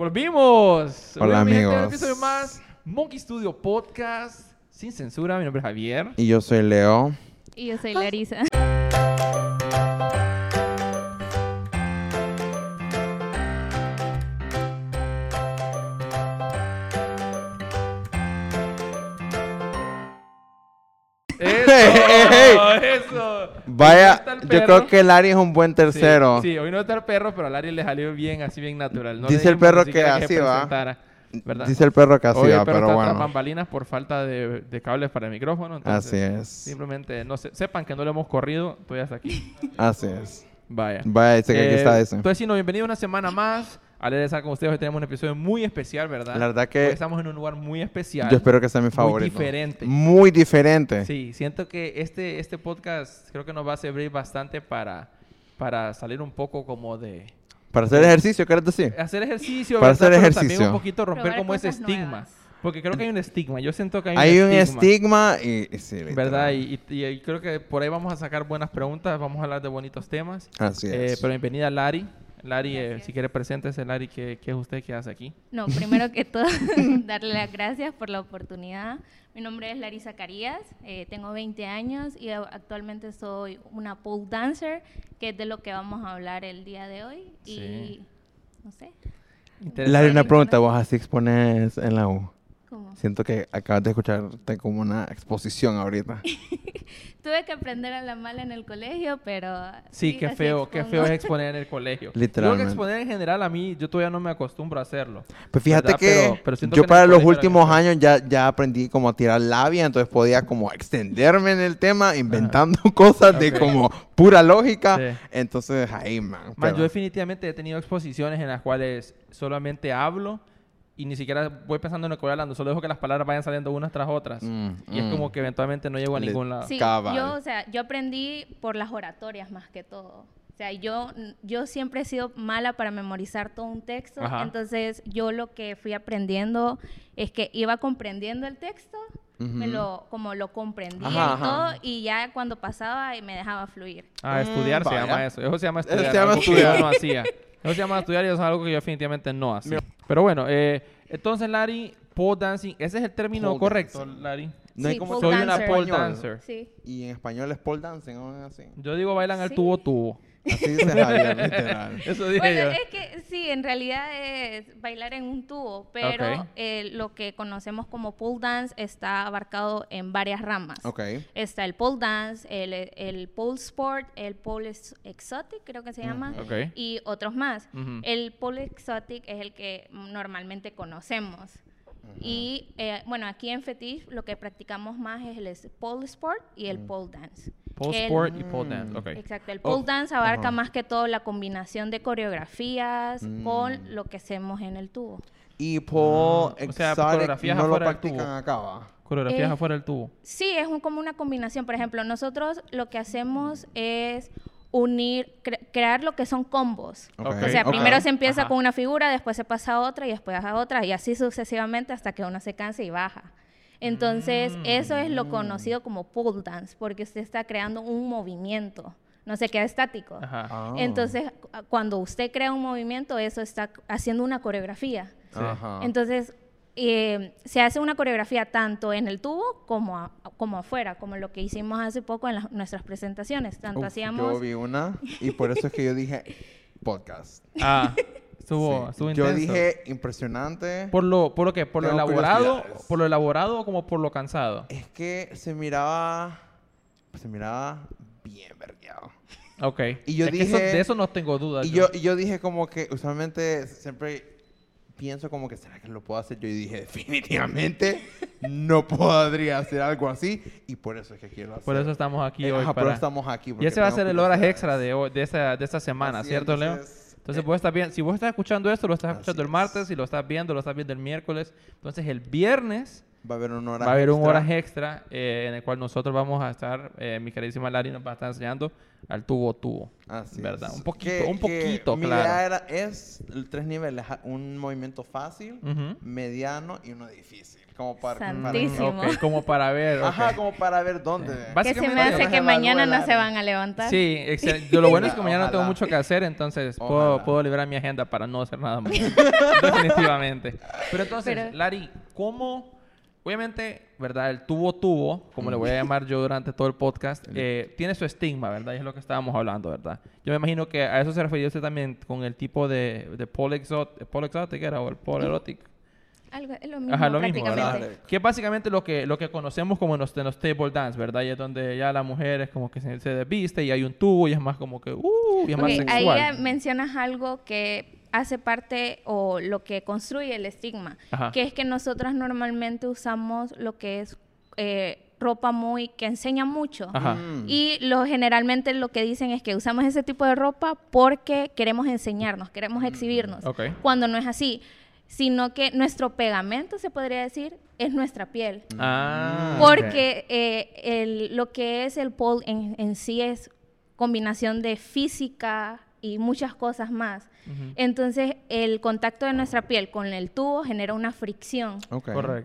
Volvimos. Hola, Volvimos, gente, un amigos. episodio más. Monkey Studio Podcast. Sin censura. Mi nombre es Javier. Y yo soy Leo. Y yo soy Larisa. Eso. Vaya, no yo creo que Larry es un buen tercero. Sí, hoy no está el perro, pero a Larry le salió bien, así bien natural. No Dice el perro que así va. Dice el perro que así Hoy el va, pero está tras bueno. bambalinas por falta de, de cables para el micrófono. entonces, Así es. Simplemente no se- sepan que no le hemos corrido, todavía está aquí. Así es. Vaya. Vaya, dice que aquí Eh, está ese. Entonces, sí, no, bienvenido una semana más. A leer estar con ustedes. Hoy tenemos un episodio muy especial, ¿verdad? La verdad Hoy que estamos en un lugar muy especial. yo espero que sea mi favorito. diferente. Muy diferente. Sí, siento que este, este podcast creo que nos va a servir bastante para, para salir un poco como de... Para hacer ejercicio, ¿quieres decir? Hacer ejercicio, Para ¿verdad? hacer Pero también ejercicio. un poquito romper Probar como ese estigma. nuevas. Porque creo que hay un estigma. Yo siento que hay un Hay un estigma. estigma y, y sí. ¿Verdad? Y, y- y creo que por ahí vamos a sacar buenas preguntas, vamos a hablar de bonitos temas. Así Eh, es. pero bienvenida Lari. Lari, eh, si quiere preséntese, Lari, ¿qué, qué es usted que hace aquí? No, primero que todo, darle las gracias por la oportunidad. Mi nombre es Larisa Carías, eh, tengo 20 años y actualmente soy una pole dancer, que es de lo que vamos a hablar el día de hoy. Sí. Y no sé. Larry, una pregunta. ¿Vos así expones en la U? ¿cómo? Siento que acabas de escucharte como una exposición ahorita. Tuve que aprender a la mala en el colegio, pero... Sí, qué feo, qué feo es exponer en el colegio. Literalmente. Yo que exponer en general a mí, yo todavía no me acostumbro a hacerlo. Pues fíjate ¿Verdad? que Pero- pero yo que para los últimos años ya, ya aprendí como a tirar labia, entonces podía como extenderme en el tema, inventando cosas de Ok. como pura lógica. Sí. Entonces ahí, man. Man, pero- yo definitivamente he tenido exposiciones en las cuales solamente hablo y ni siquiera voy pensando en lo que voy hablando, solo dejo que las palabras vayan saliendo unas tras otras. Mm, Y es mm. como que eventualmente no llego a Le- ningún lado. Sí, Cabal. yo, o sea, yo aprendí por las oratorias más que todo. O sea, yo, yo siempre he sido mala para memorizar todo un texto, Ajá. entonces yo lo que fui aprendiendo es que iba comprendiendo el texto, me lo, como lo comprendía Ajá, y ajá. todo, y ya cuando pasaba me dejaba fluir. Ah, estudiar Mm, se vaya. llama eso. Eso se llama Eso estudiar. se llama algo que yo estudiar. no hacía. Eso se llama estudiar y eso es algo que yo definitivamente no hacía. Pero bueno, eh, entonces, Larry, pole dancing, ese es el término Pole correcto, dancing. Larry. No hay Sí, como pole Soy una dancer. pole español. dancer. Sí. Y en español es pole dancing o así. Yo digo bailan al Sí. tubo tubo. Así dice Javier, literal. Eso dije Bueno, yo. es que sí, en realidad es bailar en un tubo, pero eh, lo que conocemos como pole dance está abarcado en varias ramas. Ok. Está el pole dance, el, el pole sport, el pole ex- exotic, creo que se llama, Ok. y otros más. El pole exotic es el que normalmente conocemos. Y eh, bueno, aquí en Fetish lo que practicamos más es el pole sport y el pole dance. Pole sport y pole dance. Mm. Ok. Exacto, el Oh, pole dance abarca más que todo la combinación de coreografías Mm. con lo que hacemos en el tubo. Y pole Ah, o sea, coreografías no lo afuera del practican tubo. acá, ¿va? Coreografías Eh, afuera del tubo. Sí, es un- como una combinación. Por ejemplo, nosotros lo que hacemos es unir, cre- crear lo que son combos. O sea, primero se empieza Ajá. con una figura, después se pasa a otra y después a otra y así sucesivamente hasta que uno se cansa y baja. Entonces, eso es lo Mm. conocido como pole dance, porque usted está creando un movimiento, no se queda estático. Ajá. Ah. Entonces, cu- cuando usted crea un movimiento, eso está haciendo una coreografía. Sí. Entonces, eh, se hace una coreografía tanto en el tubo como, a- como afuera, como lo que hicimos hace poco en las- nuestras presentaciones. Tanto Uf, hacíamos... Yo vi una y por eso es que yo dije podcast. Ah, estuvo, Sí. estuvo Yo intenso. dije impresionante. ¿Por lo, por lo que? ¿Por lo elaborado? ¿Por lo elaborado o como por lo cansado? Es que se miraba. Se miraba bien vergueado. Ok. Y yo Es que eso- dije- de eso no tengo dudas. Y yo, y yo dije como que usualmente siempre pienso como que será que lo puedo hacer yo y dije definitivamente no podría hacer algo así y por eso es que quiero hacer. Por eso estamos aquí Eh, hoy. ajá, para... por eso estamos aquí. Y ese va a ser el horas extra de, hoy- de, esta, de esta semana, Así ¿cierto, Leo? Entonces eh, vos estás bien, si vos estás escuchando esto, lo estás Así escuchando el es. martes, si lo estás viendo, lo estás viendo el miércoles. Entonces el viernes Va a haber un hora Va a haber un horas extra eh, en el cual nosotros vamos a estar, eh, mi queridísima Lari nos va a estar enseñando al tubo tubo. Así ¿Verdad? es. Un poquito, Que- un que poquito, mi claro. idea era, es el tres niveles, un movimiento fácil, Ujú. mediano y uno difícil. Como para, para- Santísimo. Mm, ok, como para ver. Ajá, ok. como para ver dónde. Sí. Que se me hace Para que mañana no se van a levantar. Sí, excel- yo lo bueno es que mañana no tengo mucho que hacer, entonces puedo, puedo liberar mi agenda para no hacer nada más. Definitivamente. Pero entonces, Pero- Lari, ¿cómo? Obviamente, ¿verdad? El tubo tubo, como le voy a llamar yo durante todo el podcast, eh, tiene su estigma, ¿verdad? Y es lo que estábamos hablando, ¿verdad? Yo me imagino que a eso se refería usted también con el tipo de, de pole, exot, pole exotic, ¿era? O el pole erotic. Algo, es lo mismo Ajá, lo mismo. ¿verdad? Que es básicamente lo que, lo que conocemos como en los, en los table dance, ¿verdad? Y es donde ya la mujer es como que se, se desviste y hay un tubo y es más como que, uh, y es más Ok, ahí sexual. ya mencionas algo que hace parte o lo que construye el estigma, Ajá. que es que nosotras normalmente usamos lo que es eh, ropa muy que enseña mucho. Ajá. Mm. Y lo generalmente lo que dicen es que usamos ese tipo de ropa porque queremos enseñarnos, queremos exhibirnos. Ok. Cuando no es así, sino que nuestro pegamento, se podría decir, es nuestra piel. Ah, Porque eh, el- lo que es el pole en, en sí es combinación de física y muchas cosas más. Entonces, el contacto de nuestra piel con el tubo genera una fricción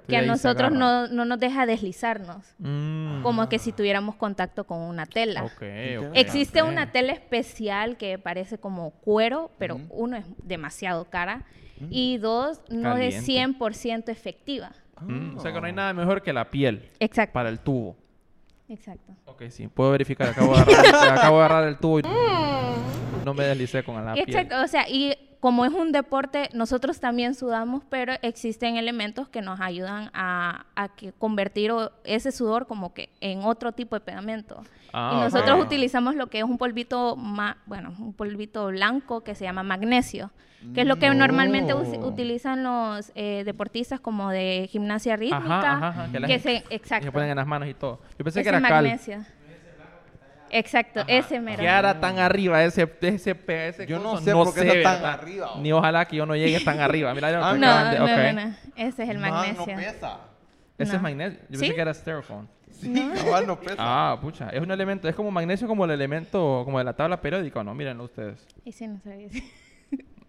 que a nosotros no, no nos deja deslizarnos, Mm. como que si tuviéramos contacto con una tela. Existe una tela especial que parece como cuero, pero uno es demasiado cara y dos, no es Caliente. 100% efectiva. Mm, O sea que no hay nada mejor que la piel Exacto, para el tubo. Exacto. Ok, sí, puedo verificar. Acabo de agarrar, acabo de agarrar el tubo y no me deslicé con la piel. Exacto, o sea, y como es un deporte, nosotros también sudamos, pero existen elementos que nos ayudan a, a que convertir ese sudor como que en otro tipo de pegamento. Ah, y nosotros utilizamos lo que es un polvito, ma- bueno, un polvito blanco que se llama magnesio, que es lo que normalmente utilizan los eh, deportistas como de gimnasia rítmica. ajá, ajá, que la que se, Y exacto. se ponen en las manos y todo. Yo pensé que ese era cal. Exacto, ese mero. ¿Qué hará tan arriba ese, ese, ese Yo no sé por qué está tan arriba, Ni ojalá que yo no llegue tan arriba. Mira, yo Ah, No, no, Ok. no, no, ese es el Man, magnesio. no pesa. Ese No. es magnesio. Yo pensé ¿Sí? que era styrofoam. Sí, igual no pesa. Ah, pucha. Es un elemento, es como magnesio como el elemento, como de la tabla periódica, ¿o ¿no? Mírenlo ustedes. Ese no sabía.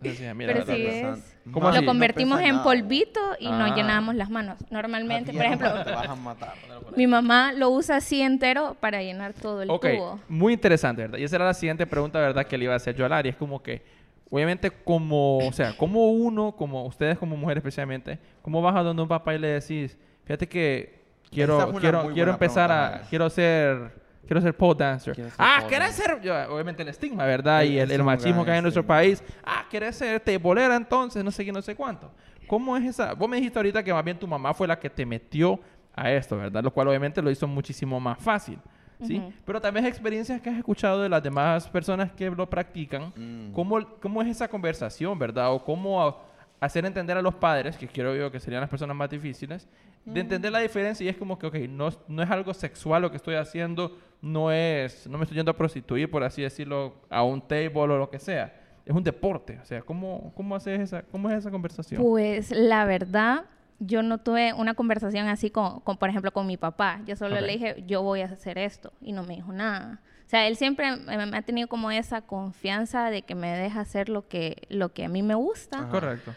Mira, Pero la- es. Lo convertimos no en nada. polvito y Ah. nos llenamos las manos. Normalmente, por ejemplo, Te vas a matar. mi mamá lo usa así entero para llenar todo el Ok, tubo. muy interesante, ¿verdad? Y esa era la siguiente pregunta, ¿verdad? Que le iba a hacer yo a Lari. Es como que, obviamente, como, o sea, como uno, como ustedes como mujer especialmente, ¿cómo vas a donde un papá y le decís, fíjate que quiero, quiero, quiero empezar pregunta, a, quiero ser, quiero ser pole dancer. Quiero ser ah, pole ¿quieres dancer. ser? yo, obviamente el estigma, ¿verdad? Y el, el machismo que hay en nuestro país. Ah, ¿quieres ser tebolera entonces? No sé qué, no sé cuánto. ¿Cómo es esa? Vos me dijiste ahorita que más bien tu mamá fue la que te metió a esto, ¿verdad? Lo cual obviamente lo hizo muchísimo más fácil. ¿sí? Ujú. Pero también experiencias que has escuchado de las demás personas que lo practican. Mm. ¿Cómo, ¿Cómo es esa conversación, verdad? O cómo a- hacer entender a los padres, que quiero yo que serían las personas más difíciles, de entender la diferencia y es como que, ok, no, no es algo sexual lo que estoy haciendo, no es, no me estoy yendo a prostituir, por así decirlo, a un table o lo que sea. Es un deporte. O sea, ¿cómo, cómo, haces esa, cómo es esa conversación? Pues la verdad, yo no tuve una conversación así con, con, por ejemplo, con mi papá. Yo solo Ok. le dije, yo voy a hacer esto. Y no me dijo nada. O sea, él siempre me, me ha tenido como esa confianza de que me deja hacer lo que, lo que a mí me gusta. Ajá. Correcto.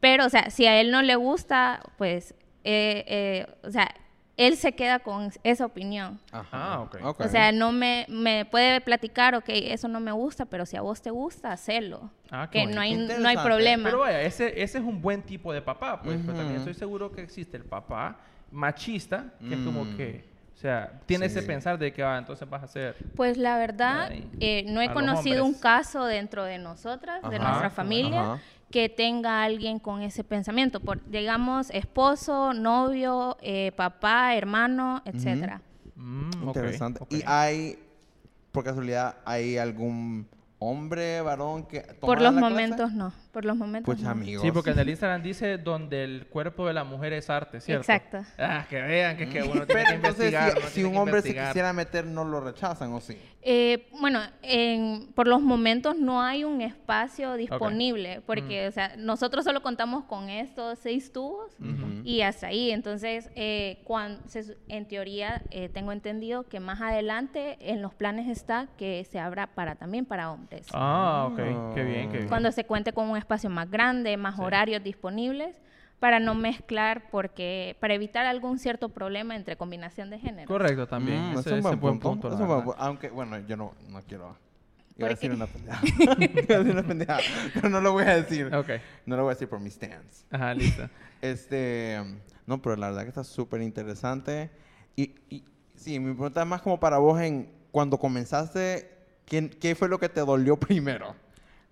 Pero, o sea, si a él no le gusta, pues, eh, eh, o sea, él se queda con esa opinión. Ajá. Ah, ok. O sea, no me, me puede platicar, ok, eso no me gusta, pero si a vos te gusta, hacelo. Ah, que no hay, no hay problema. Pero vaya, ese, ese es un buen tipo de papá, pues. Pero también estoy seguro que existe el papá machista, que es como Mm. que, o sea, tiene ese Sí. pensar de que, ah, entonces vas a hacer... Pues la verdad, eh, no he conocido un caso dentro de nosotras, de Ajá. nuestra Ajá. familia, Ajá. Que tenga alguien con ese pensamiento. Por, digamos, esposo, novio, eh, papá, hermano, etcétera. Mm, Interesante. ¿Y hay, por casualidad, hay algún hombre, varón que Por los la clase? momentos no. Por los momentos Pues no. amigos. Sí, porque en el Instagram dice donde el cuerpo de la mujer es arte, ¿cierto? Exacto. Ah, que vean que es que uno tiene Pero que entonces, investigar. si, uno si tiene un que hombre se quisiera meter, ¿no lo rechazan o sí? Eh, bueno, en- por los momentos no hay un espacio disponible, porque o sea, nosotros solo contamos con estos seis tubos y hasta ahí. Entonces, eh, cuan- se en teoría, eh, tengo entendido que más adelante en los planes está que se abra para también para hombres. Ah, ok. Qué bien, qué bien. Cuando se cuente con un espacio más grande, más Sí. horarios disponibles, para no mezclar, porque para evitar algún cierto problema entre combinación de género. Correcto, también. Mm, ese, es un buen punto. la es un buen Aunque, bueno, yo no, no quiero... Iba ¿Por a decir una pendejada. Iba a decir una pendejada, pero no lo voy a decir. Ok. No lo voy a decir por mis stands. Ajá, listo. Este, no, pero la verdad que está súper interesante. Y, y sí, mi pregunta es más como para vos en cuando comenzaste, ¿qué, qué fue lo que te dolió primero?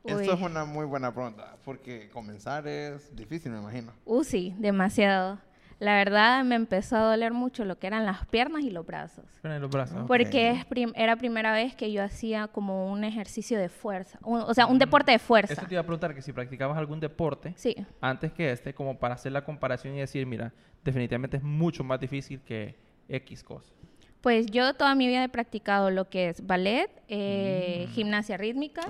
Esto Uy. es una muy buena pregunta, porque comenzar es difícil, me imagino. Uh, sí, demasiado. La verdad me empezó a doler mucho lo que eran las piernas y los brazos. Ponen los brazos. Porque es prim- era primera vez que yo hacía como un ejercicio de fuerza. un- o sea, un deporte de fuerza. Eso te iba a preguntar que si practicabas algún deporte Sí. antes que este, como para hacer la comparación y decir, mira, definitivamente es mucho más difícil que X cosa. Pues yo toda mi vida he practicado lo que es ballet, eh, Mm. gimnasia rítmica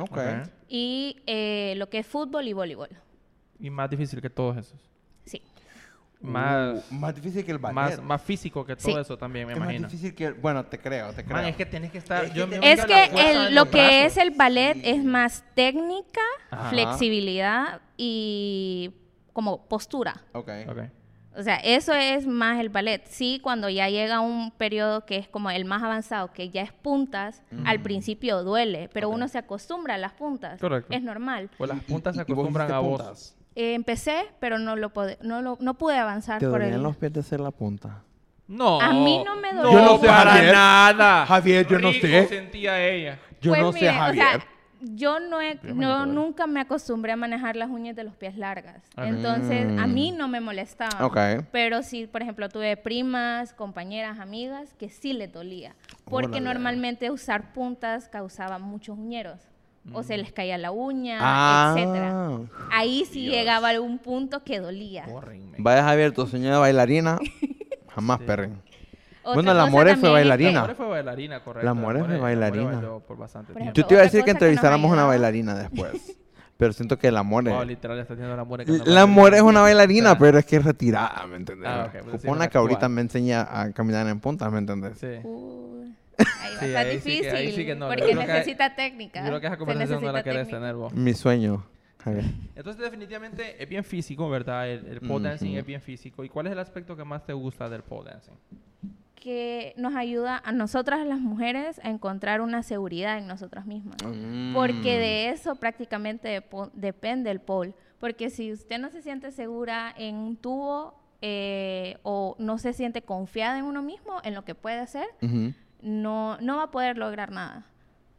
y eh, lo que es fútbol y voleibol. Y más difícil que todos esos. Sí. Más, Uh, más difícil que el ballet. más, más físico que todo Sí. eso también, me es más imagino. difícil que... Bueno, te creo, te creo. Man, es que tienes que estar... Es que yo Es el- lo que brazos. es el ballet Sí. es más técnica, Ajá. flexibilidad y como postura. Ok. Ok. O sea, eso es más el ballet. Sí, cuando ya llega un periodo que es como el más avanzado, que ya es puntas, al principio duele, pero uno se acostumbra a las puntas. Correcto. Es normal. Pues las puntas se ¿Y- y vos acostumbran a vos. puntas? Eh, empecé, pero no lo, pude, no, lo, no pude avanzar ¿Te por dolían el... los pies de hacer la punta? No. A mí no me No, dolió. Yo no sé, para Javier. nada. Javier, yo no sé. sentía ella. Yo Pues no mire, sé, Javier. O sea, yo no, he- no nunca me acostumbré a manejar las uñas de los pies largas. Ok. Entonces, a Mm. mí no me molestaba. Ok. Pero sí, por ejemplo, tuve primas, compañeras, amigas que sí les dolía. Porque normalmente usar puntas causaba muchos uñeros. O Mm. se les caía la uña, Ah. etcétera. Ahí sí Dios. llegaba a un punto que dolía. Córrenme. Vaya Javier, tu sueño de bailarina, jamás Sí. perren. Otra Bueno, la More fue bailarina. More fue bailarina, correcto. La More fue la bailarina. por bastante Por ejemplo, Yo te iba a decir que entrevistáramos una ayudaba- bailarina después. pero siento que la More... Wow, literal, está haciendo la More. La More es una bailarina, pero es que es retirada, ¿me entiendes? Ah, ok, pues una una que ahorita me enseña a caminar en puntas, ¿me entiendes? Sí. Uy, ahí va Sí, estar ahí sí que- difícil. ahí sí que no, porque creo que- necesita técnica. Yo creo que esa se conversación no la necesita querés tener vos. Mi sueño. Entonces, definitivamente es bien físico, ¿verdad? El, el pole dancing es bien físico. ¿Y cuál es el aspecto que más te gusta del pole dancing? Que nos ayuda a nosotras las mujeres a encontrar una seguridad en nosotras mismas. Mm. Porque de eso prácticamente depende el pole. Porque si usted no se siente segura en un tubo eh, o no se siente confiada en uno mismo, en lo que puede hacer, no, no va a poder lograr nada.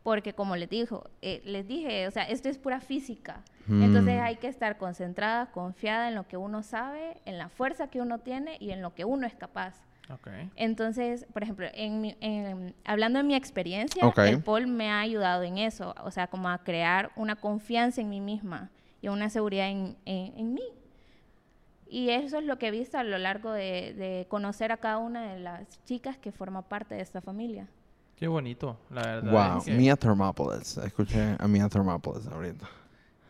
Porque como les dijo, eh, les dije, o sea, esto es pura física. Entonces Mm. hay que estar concentrada, confiada en lo que uno sabe, en la fuerza que uno tiene y en lo que uno es capaz. Ok. Entonces, por ejemplo, en mi- en- hablando de mi experiencia, Ok. el pole me ha ayudado en eso, o sea, como a crear una confianza en mí misma y una seguridad en, en- en mí. Y eso es lo que he visto a lo largo de, de conocer a cada una de las chicas que forma parte de esta familia. Qué bonito, la verdad. Wow, es que- Mia Thermopolis. Escuché a Mia Thermopolis ahorita.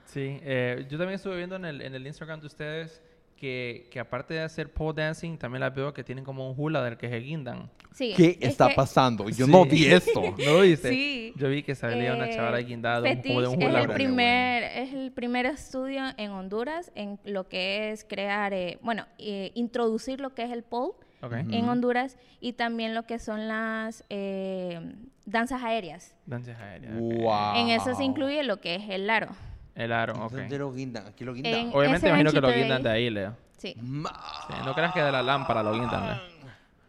Sí, eh, yo también estuve viendo en el, en el Instagram de ustedes que, que aparte de hacer pole dancing, también las veo que tienen como un hula del que se guindan. Sí, ¿Qué es está que pasando? Yo Sí. no vi esto. ¿No lo viste? Sí. Yo vi que salía una Eh, chavala guindada un, como de un hula. es el, primer, es el primer estudio en Honduras en lo que es crear, eh, bueno, eh, introducir lo que es el pole Ok. en Honduras y también lo que son las eh, danzas aéreas. Danzas aéreas. ok. Wow. En eso se incluye lo que es el aro. El aro, ok. ¿Dónde lo guindan? Aquí lo guindan. En- Obviamente ese imagino que lo ganchito de guindan de ahí, Leo. Sí. Ma- Sí, no creas que de la lámpara lo guindan, Leo.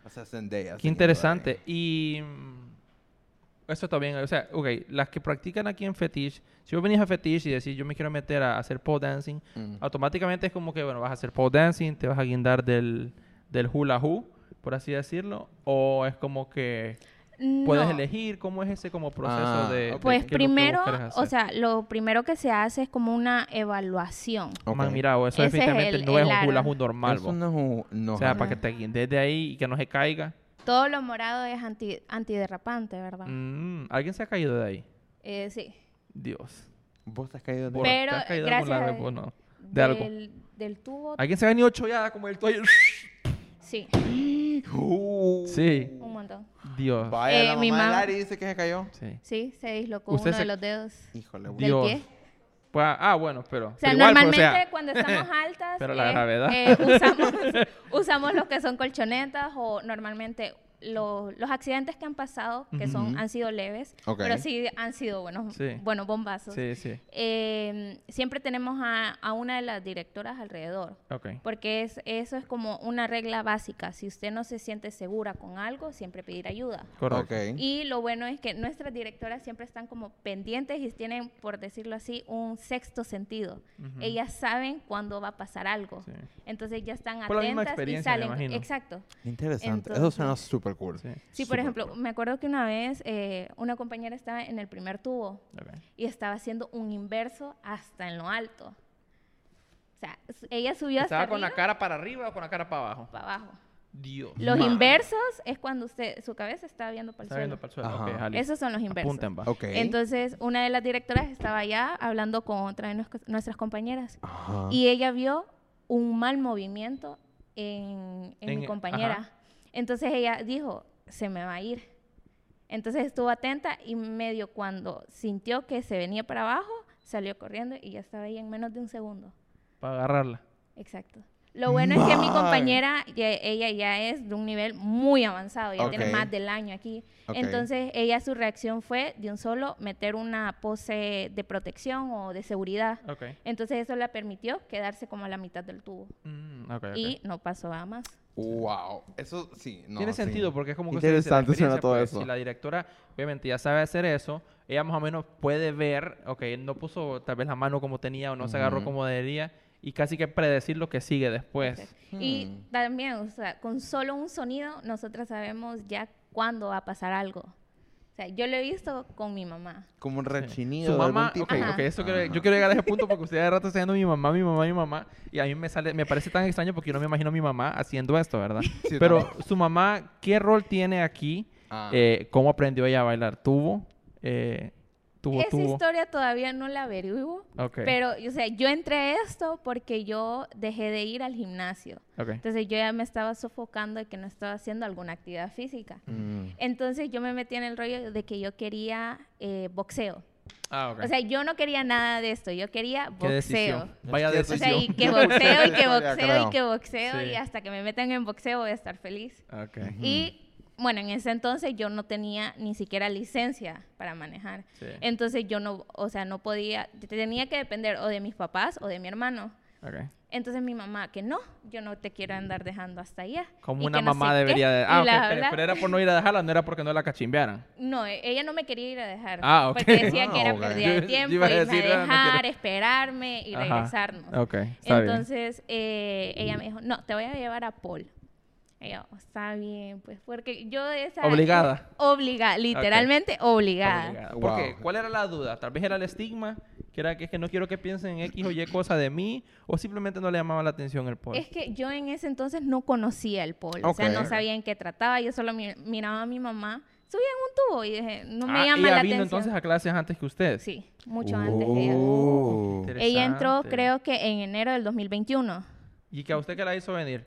O sea, Zendaya, Qué interesante. Y mm, eso está bien. O sea, ok, las que practican aquí en Fetish, si vos venís a Fetish y decís yo me quiero meter a hacer pole dancing, Mm. automáticamente es como que, bueno, vas a hacer pole dancing, te vas a guindar del, del hula hoop, por así decirlo, o es como que ¿Puedes No. elegir cómo es ese como proceso Ah, de... de Pues qué primero, o sea, lo primero que se hace es como una evaluación. Ok. Man, mira, o eso Ese es definitivamente el- no es un hula normal, Eso no es un... No, O sea, para que te guíen desde ahí y que no se caiga. Todo lo morado es anti, antiderrapante, ¿verdad? Mm, ¿Alguien se ha caído de ahí? Eh, sí. Dios. Vos te has caído de... Vos, Pero, ¿te has caído de gracias? De algo. Del, del tubo, ¿Alguien se ha venido chollada como el tuyo? Sí, Uh. Sí. un montón. Dios. Vaya, Eh, la mi mamá de mamá- Lari dice que se cayó. Sí. Sí, se dislocó Usted uno se- de los dedos Híjole, del güey. Dios. pie. Pues, ah, bueno, pero... O sea, pero igual, pues, o normalmente sea, cuando estamos altas, Pero la eh, gravedad. eh, usamos, usamos lo que son colchonetas o normalmente lo- los accidentes que han pasado, que son han sido leves, pero sí han sido buenos, Sí. buenos bombazos. Sí, sí. Eh, siempre tenemos a, a una de las directoras alrededor. Porque es, eso es como una regla básica. Si usted no se siente segura con algo, siempre pedir ayuda. Correcto. Y lo bueno es que nuestras directoras siempre están como pendientes y tienen, por decirlo así, un sexto sentido. Ellas saben cuándo va a pasar algo. Sí. Entonces ya están Por la misma atentas y me salen. imagino. Exacto. Interesante. Eso suena Entonces- súper cool. Sí. Sí, por ejemplo, cool. me acuerdo que una vez eh, una compañera estaba en el primer tubo Ok. y estaba haciendo un inverso hasta en lo alto. O sea, ella subió hasta ¿Estaba con la arriba, cara para arriba o con la cara para abajo? para abajo. Dios. Los Man. inversos es cuando usted, su cabeza está viendo para el Está viendo suelo. para el suelo. Ajá. Ok, Jali. Esos son los inversos. Apunten, va. Ok. Entonces, una de las directoras estaba allá hablando con otra de nuestras compañeras Ajá. y ella vio un mal movimiento en, en mi En- compañera. ajá. Entonces ella dijo, se me va a ir. Entonces estuvo atenta y medio cuando sintió que se venía para abajo, salió corriendo y ya estaba ahí en menos de un segundo. Para agarrarla. Exacto. Lo bueno es que mi compañera, ya- ella ya es de un nivel muy avanzado, ya tiene más del año aquí. Entonces, ella su reacción fue de un solo meter una pose de protección o de seguridad. Ok. Entonces, eso le permitió quedarse como a la mitad del tubo. Mm. Y no pasó a más. Wow. Eso sí. No, Tiene sí. sentido porque es como que Interesante suena todo pues, eso. Si la directora obviamente ya sabe hacer eso, ella más o menos puede ver, ok, no puso tal vez la mano como tenía o no se agarró como debería y casi que predecir lo que sigue después. Y Hmm. también, o sea, con solo un sonido, nosotras sabemos ya cuándo va a pasar algo. O sea, yo lo he visto con mi mamá. Como un rechinido Su de algún mamá, tipo. ok, Ajá. ok, eso quiero- yo quiero llegar a ese punto porque usted de rato está diciendo mi mamá, mi mamá, mi mamá, y a mí me sale, me parece tan extraño porque yo no me imagino a mi mamá haciendo esto, ¿verdad? Sí, Pero también. su mamá, ¿qué rol tiene aquí? Ah. Eh, ¿Cómo aprendió ella a bailar? ¿Tuvo? Eh, ¿Tuvo, Esa tuvo? historia todavía no la averiguo. Ok, Pero, o sea, yo entré a esto porque yo dejé de ir al gimnasio. ok. Entonces yo ya me estaba sofocando de que no estaba haciendo alguna actividad física. Mm. Entonces yo me metí en el rollo de que yo quería eh, boxeo. Ah, ok. O sea, yo no quería nada de esto, yo quería ¿Qué boxeo. decisión? Vaya que- O sea, decisión. y que boxeo, y que boxeo, y que boxeo, Sí. y hasta que me metan en boxeo voy a estar feliz. Ok. Y bueno, en ese entonces yo no tenía ni siquiera licencia para manejar. Sí. Entonces yo no, o sea, no podía, tenía que depender o de mis papás o de mi hermano. ok. Entonces mi mamá, que no, yo no te quiero andar dejando hasta allá. Como una no mamá sé debería de... Ah, ok, bla, pero, pero era por no ir a dejarla, no era porque no la cachimbearan. No, e- ella no me quería ir a dejar. Ah, ok. Porque decía que era pérdida de tiempo, iba a irme a ah, no dejar, esperarme y Ajá. regresarnos. Entonces eh, ella me dijo, no, te voy a llevar a Paul. Y yo, está bien, pues, porque yo de esa... Obligada. Obligada, literalmente obligada. Obligada. ¿Por qué? ¿Cuál era la duda? Tal vez era el estigma, que era que es que no quiero que piensen en X o Y cosa de mí, o simplemente no le llamaba la atención el polo. Es que yo en ese entonces no conocía el polo, o sea, no sabía en qué trataba, yo solo mi- miraba a mi mamá, subía en un tubo y dije, no me Ah, llama ella la vino atención. entonces a clases antes que usted. Sí, mucho antes de ella. Oh. Ella entró creo que en enero del 2021. ¿Y que a usted qué la hizo venir?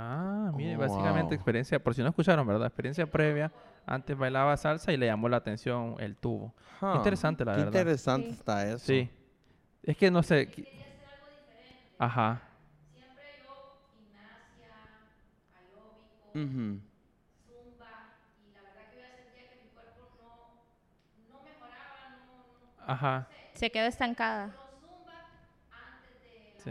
Ah, mire, básicamente Wow. experiencia, por si no escucharon, ¿verdad? Experiencia previa, antes bailaba salsa y le llamó la atención el tubo. Huh. Interesante, la Qué verdad. interesante Sí. está eso. Sí. Es que no sé. qui- Ajá. Ujú. Ajá. Se quedó estancada. Sí.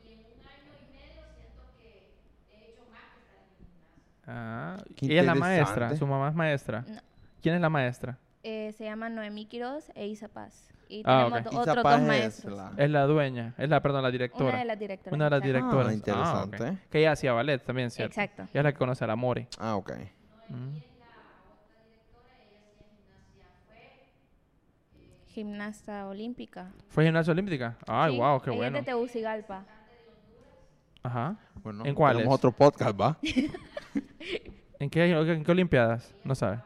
Ah, Qué ella es la maestra, su mamá es maestra. No. ¿Quién es la maestra? Eh, se llama Noemí Quiroz e Isa Paz. Y Ah, tenemos ok. do- Isa otros Paz dos es maestros. la- Es la dueña, es la, perdón, la directora. Una de las directoras. Una de las directoras. Ah, interesante. ok. Que ella hacía ballet también, ¿cierto? Exacto. Ella es la que conoce a la More. Ah, ok. Mm. Gimnasta olímpica. ¿Fue gimnasia olímpica? Ay, Sí, wow, qué ella bueno. es de Tegucigalpa. Ajá. Bueno, ¿En cuáles? tenemos otro podcast, ¿va? ¿En qué, en qué olimpiadas? No sabe.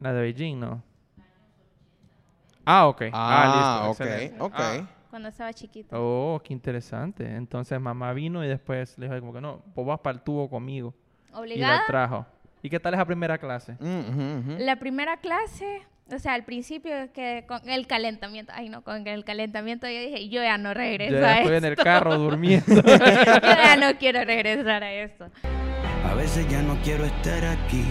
La de Beijing, ¿no? Ah, ok. Ah, listo. ok, excelente. ok. Ah. Cuando estaba chiquita. Oh, qué interesante. Entonces mamá vino y después le dijo como que no, pues vas para el tubo conmigo. Y la Obligada. trajo. ¿Y qué tal esa primera clase? Mm, ujú, ujú. La primera clase, o sea, al principio que con el calentamiento, ay no, con el calentamiento yo dije, yo ya no regreso Yo a ya estoy esto. en el carro durmiendo. yo ya no quiero regresar a esto. A veces ya no quiero estar aquí.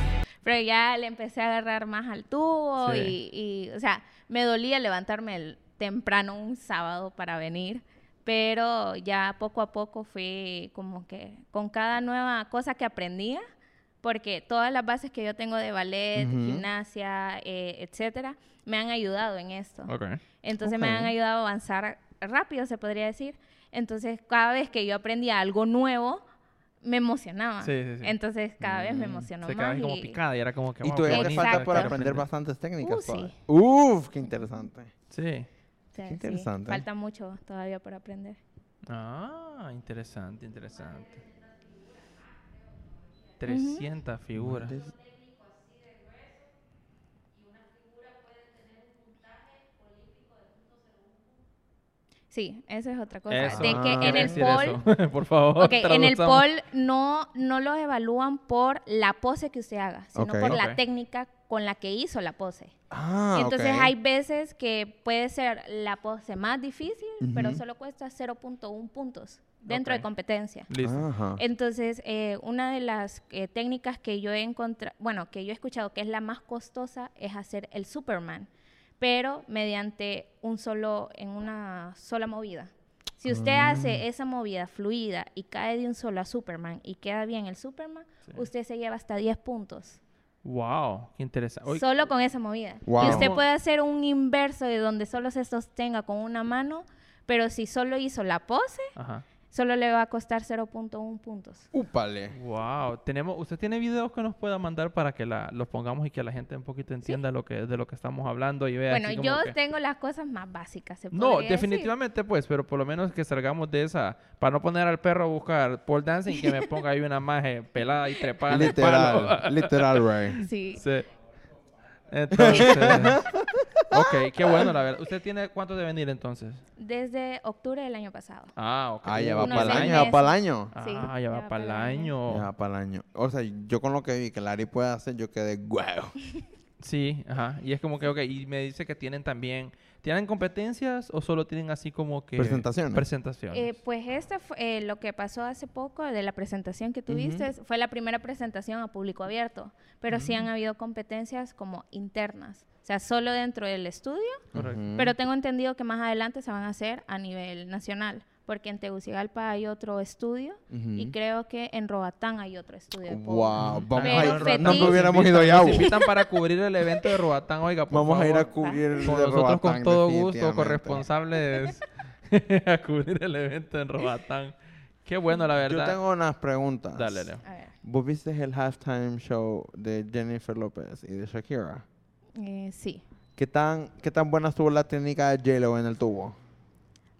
Pero ya le empecé a agarrar más al tubo Sí. y, y, o sea, me dolía levantarme el- temprano un sábado para venir, pero ya poco a poco fui como que con cada nueva cosa que aprendía, porque todas las bases que yo tengo de ballet, gimnasia, eh, etcétera, me han ayudado en esto. ok. Entonces me han ayudado a avanzar rápido, se podría decir. Entonces, cada vez que yo aprendía algo nuevo, me emocionaba. Sí, sí, sí. Entonces, cada vez me Mm. emocionó Se más. quedaba ahí como y- picada y era como que... Y todavía te falta por aprender bastantes técnicas. Uh, sí. Uf, qué interesante. Sí. Qué sí, interesante. falta mucho todavía por aprender. Ah, interesante, interesante. 300 figuras. Sí, esa es otra cosa. Eso. De que Ah. en ¿Quiere el eso? Por favor. ok, en el pole no, no lo evalúan por la pose que usted haga, sino Ok. por Ok. la técnica con la que hizo la pose. Ah, Entonces hay veces que puede ser la pose más difícil, pero Ujú. solo cuesta 0.1 puntos dentro de competencia. Listo. Entonces, eh, una de las eh, técnicas que yo he encontrado, bueno, que yo he escuchado que es la más costosa es hacer el Superman, pero mediante un solo, en una sola movida. Si usted Ah. hace esa movida fluida y cae de un solo a Superman y queda bien el Superman, Sí. usted se lleva hasta 10 puntos. Wow, qué interesante. Solo con esa movida. Wow. Y usted puede hacer un inverso de donde solo se sostenga con una mano, pero si solo hizo la pose, Ajá. Solo le va a costar 0.1 puntos. Úpale. Wow, tenemos, ¿usted tiene videos que nos pueda mandar para que la, los pongamos y que la gente un poquito entienda lo que de lo que estamos hablando y vea Bueno, así como yo que- tengo las cosas más básicas. ¿se No, decir? definitivamente pues, pero por lo menos que salgamos de esa, para no poner al perro a buscar pole dancing y que me ponga ahí una maje pelada y trepada. Literal, literal, Ray. Sí. Sí. Entonces, ok, qué bueno la verdad. ¿Usted tiene cuánto de venir entonces? Desde octubre del año pasado. Ah, ok. Ah, ya va Unos para el año, ya va para el año. Ah, Sí, ya ya va para el para el año. Ya va para el año. O sea, yo con lo que vi que Larry puede hacer, yo quedé guau. Sí, ajá. Y es como que, ok, y me dice que tienen también, ¿tienen competencias o solo tienen así como que... Presentaciones. Presentaciones. Eh, pues este fue eh, lo que pasó hace poco de la presentación que tuviste. Fue la primera presentación a público abierto, pero sí Mm. han habido competencias como internas. O sea, solo dentro del estudio, Correcto. Pero tengo entendido que más adelante se van a hacer a nivel nacional, porque en Tegucigalpa hay otro estudio y Ujú. creo que en Roatán hay otro estudio. de. Wow, vamos Pero a ir. No me hubiéramos ido allá. Nos invitan para cubrir el evento de Roatán, oiga, por Vamos a ir a favor. cubrir el Con de nosotros con Roatán, todo gusto, corresponsables a cubrir el evento en Roatán. Qué bueno, la verdad. Yo tengo unas preguntas. Dale, Leo. A ver, ¿Vos viste el halftime show de Jennifer López y de Shakira? eh, sí. ¿Qué tan, ¿Qué tan buena estuvo la técnica de J-Lo en el tubo?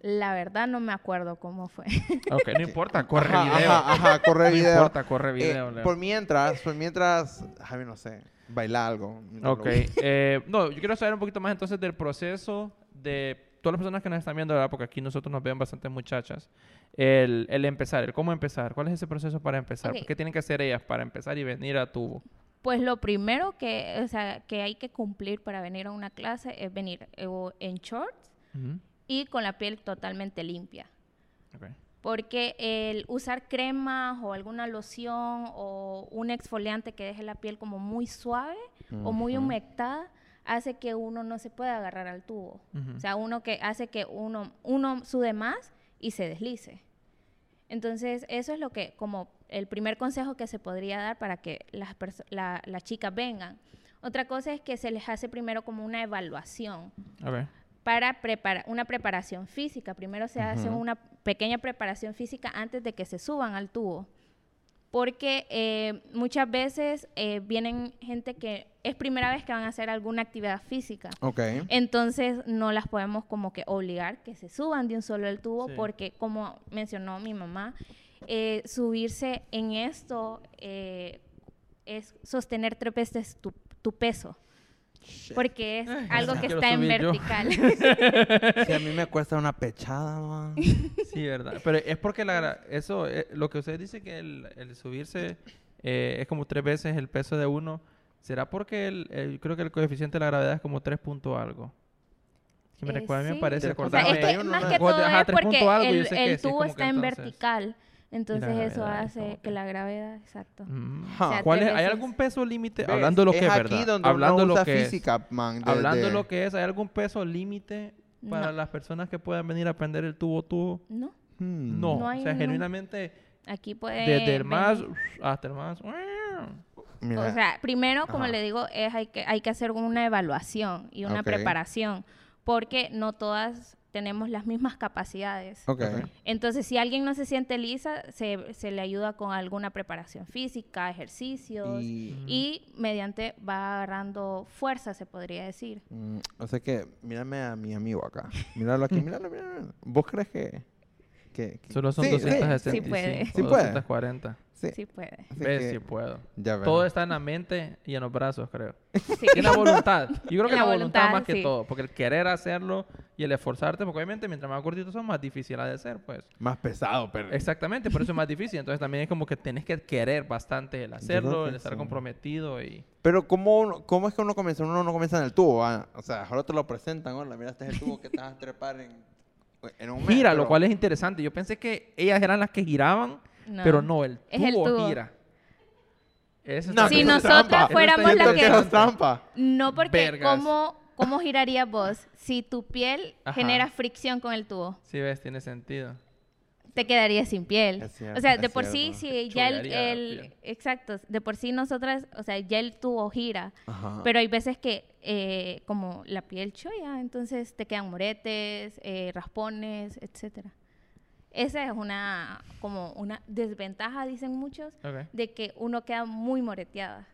La verdad no me acuerdo cómo fue. Ok, no importa, corre Ajá, video. Ajá, ajá, corre No video. importa, corre Eh, video, Leo. por mientras, por mientras, Javi, no sé, baila algo. Ok. eh, no, yo quiero saber un poquito más entonces del proceso de todas las personas que nos están viendo, ¿verdad? Porque aquí nosotros nos ven bastantes muchachas. El, el empezar, el cómo empezar. ¿Cuál es ese proceso para empezar? Ok. ¿Qué tienen que hacer ellas para empezar y venir a tubo? Pues lo primero que, o sea, que hay que cumplir para venir a una clase es venir eh, o en shorts Ujú. Y con la piel totalmente limpia. Ok. Porque el usar cremas o alguna loción o un exfoliante que deje la piel como muy suave o muy humectada hace que uno no se pueda agarrar al tubo. Ujú. O sea, uno que hace que uno, uno sude más y se deslice. Entonces, eso es lo que, como el primer consejo que se podría dar para que las, la- las chicas vengan. Otra cosa es que se les hace primero como una evaluación Ok. Para preparar una preparación física. Primero se hace Ujú. una pequeña preparación física antes de que se suban al tubo. Porque eh, muchas veces eh, vienen gente que es primera vez que van a hacer alguna actividad física. Entonces no las podemos como que obligar que se suban de un solo el tubo Sí. porque como mencionó mi mamá, eh, subirse en esto eh, es sostener tres veces tu, tu peso. Porque es algo sí que está en vertical. Si a mí me cuesta una pechada, man. Sí, verdad. Pero es porque la, gra- eso, eh, lo que usted dice que el, el subirse eh, es como tres veces el peso de uno, ¿será porque el, el- creo que el coeficiente de la gravedad es como tres punto algo? Que me Eh, recuerda, a mí me sí. parece O sea, es que 41, más ¿no? que Ajá, todo es tres porque punto algo, yo el, sé que el sí, tubo está en entonces- vertical. Entonces eso gravedad, hace que la gravedad, exacto. Mm. Ja. O sea, ¿Cuál es? ¿Hay algún peso límite? Hablando de lo que es, aquí ¿verdad? donde Hablando uno lo usa que es. man. de- Hablando de- lo que es, ¿hay algún peso límite para No. las personas que puedan venir a aprender el tubo tubo? No, Hmm. No, No hay o sea, un- genuinamente, aquí puede desde el más hasta el más... Mira, O sea, primero, como Ajá. le digo, es hay que hay que hacer una evaluación y una preparación, porque no todas tenemos las mismas capacidades. Entonces, si alguien no se siente lisa, se, se le ayuda con alguna preparación física, ejercicios, y, Y, mediante va agarrando fuerza, se podría decir. mm, o sea que, mírame a mi amigo acá. Míralo aquí, míralo, míralo. ¿Vos crees que...? Que, que- Solo son Sí, 265 Sí puede. Sí puede. 240. Sí, Sí puede. Ves, sí puedo. Ya. Todo está en la mente y en los brazos, creo. Sí. Y en la voluntad. Yo creo que la, la voluntad, voluntad, más que todo. Porque el querer hacerlo y el esforzarte, porque obviamente mientras más cortitos son, más difícil ha de ser, pues. Más pesado, pero... Exactamente, por eso es más difícil. Entonces también es como que tenés que querer bastante el hacerlo, el estar sí. comprometido y... Pero ¿cómo, uno- ¿cómo es que uno comienza? Uno no comienza en el tubo, ah, O sea, ahora te lo presentan, hola, mira, este es el tubo que te vas a trepar en, en un mes. Gira, lo cual es interesante. Yo pensé que ellas eran las que giraban, pero no, el tubo, Es el tubo. gira. Eso No, Si nosotras trampa. fuéramos las que trampa. No, porque Vergas. ¿cómo, ¿cómo girarías vos si tu piel Ajá. genera fricción con el tubo? Sí, ves, tiene sentido. Te quedarías sin piel. Cierto, o sea, de por sí, cierto. si ya el, el- exacto, de por sí nosotras, o sea, ya el tubo gira, Ajá. pero hay veces que eh, como la piel cholla, entonces te quedan moretes, eh, raspones, etcétera. Esa es una como una desventaja, dicen muchos, Ok. de que uno queda muy moreteada.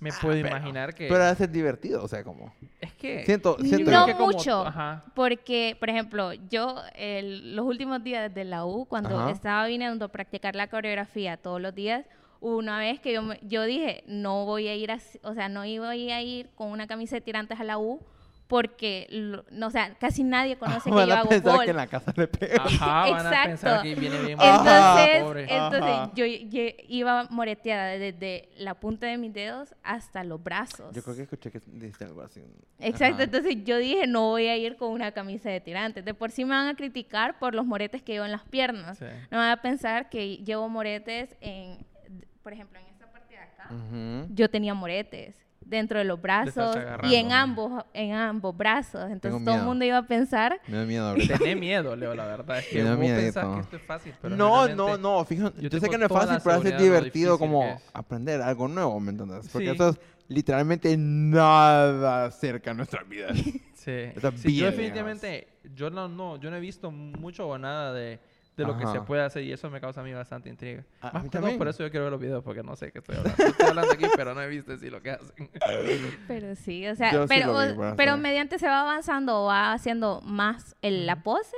Me puedo pero- imaginar que... Pero es divertido, o sea, como... es que... Siento, siento No que como- mucho, Ajá. porque, por ejemplo, yo el- los últimos días de la U, cuando Ajá. estaba viniendo a practicar la coreografía todos los días, hubo una vez que yo, me- yo dije, no voy a ir, así- o sea, no iba a ir con una camisa de tirantes a la U, porque, lo- no, o sea, casi nadie conoce que Van yo a hago pensar bol. que en la casa le pego. Ajá, van a pensar Exacto. que viene bien Ajá, Entonces, pobre. entonces Ajá. yo, yo iba moreteada desde la punta de mis dedos hasta los brazos. Yo creo que escuché que dijiste algo así. Exacto, Ajá. entonces yo dije, no voy a ir con una camisa de tirantes. De por sí me van a criticar por los moretes que llevo en las piernas. Sí. No van a pensar que llevo moretes en, por ejemplo, en esta parte de acá. Yo tenía moretes dentro de los brazos y en ambos, en ambos brazos. Entonces todo el miedo. mundo iba a pensar, Me da miedo. Tenés miedo, Leo, la verdad. Es que Me da miedito. que esto es fácil, pero No, no, no, fíjate, yo yo, sé que no es fácil, pero es divertido como es. aprender algo nuevo, ¿me entiendes? Porque Sí. eso es literalmente nada cerca de nuestra vida. Sí. Está Sí, bien yo definitivamente, yo no, no, yo no he visto mucho o nada de, de lo que se Ajá. puede hacer y eso me causa a mí bastante intriga. A- a Más todo también. por eso yo quiero ver los videos porque no sé qué estoy hablando. Estoy hablando aquí, pero no he visto si lo que hacen. Pero sí, o sea, Yo sí pero, lo vi, o- pero mediante se va avanzando o va haciendo más el, la pose,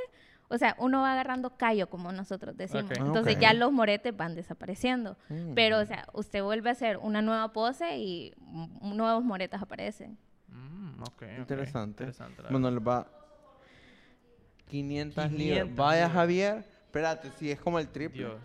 o sea, uno va agarrando callo, como nosotros decimos. Ok. Entonces Ok. ya los moretes van desapareciendo. Mm. Pero, o sea, usted vuelve a hacer una nueva pose y nuevos moretes aparecen. Mm, ok, ok. Interesante. Interesante, Bueno, le va 500, libras. 500 Vaya, libras. Javier. Espérate, si es como el triple. Dios.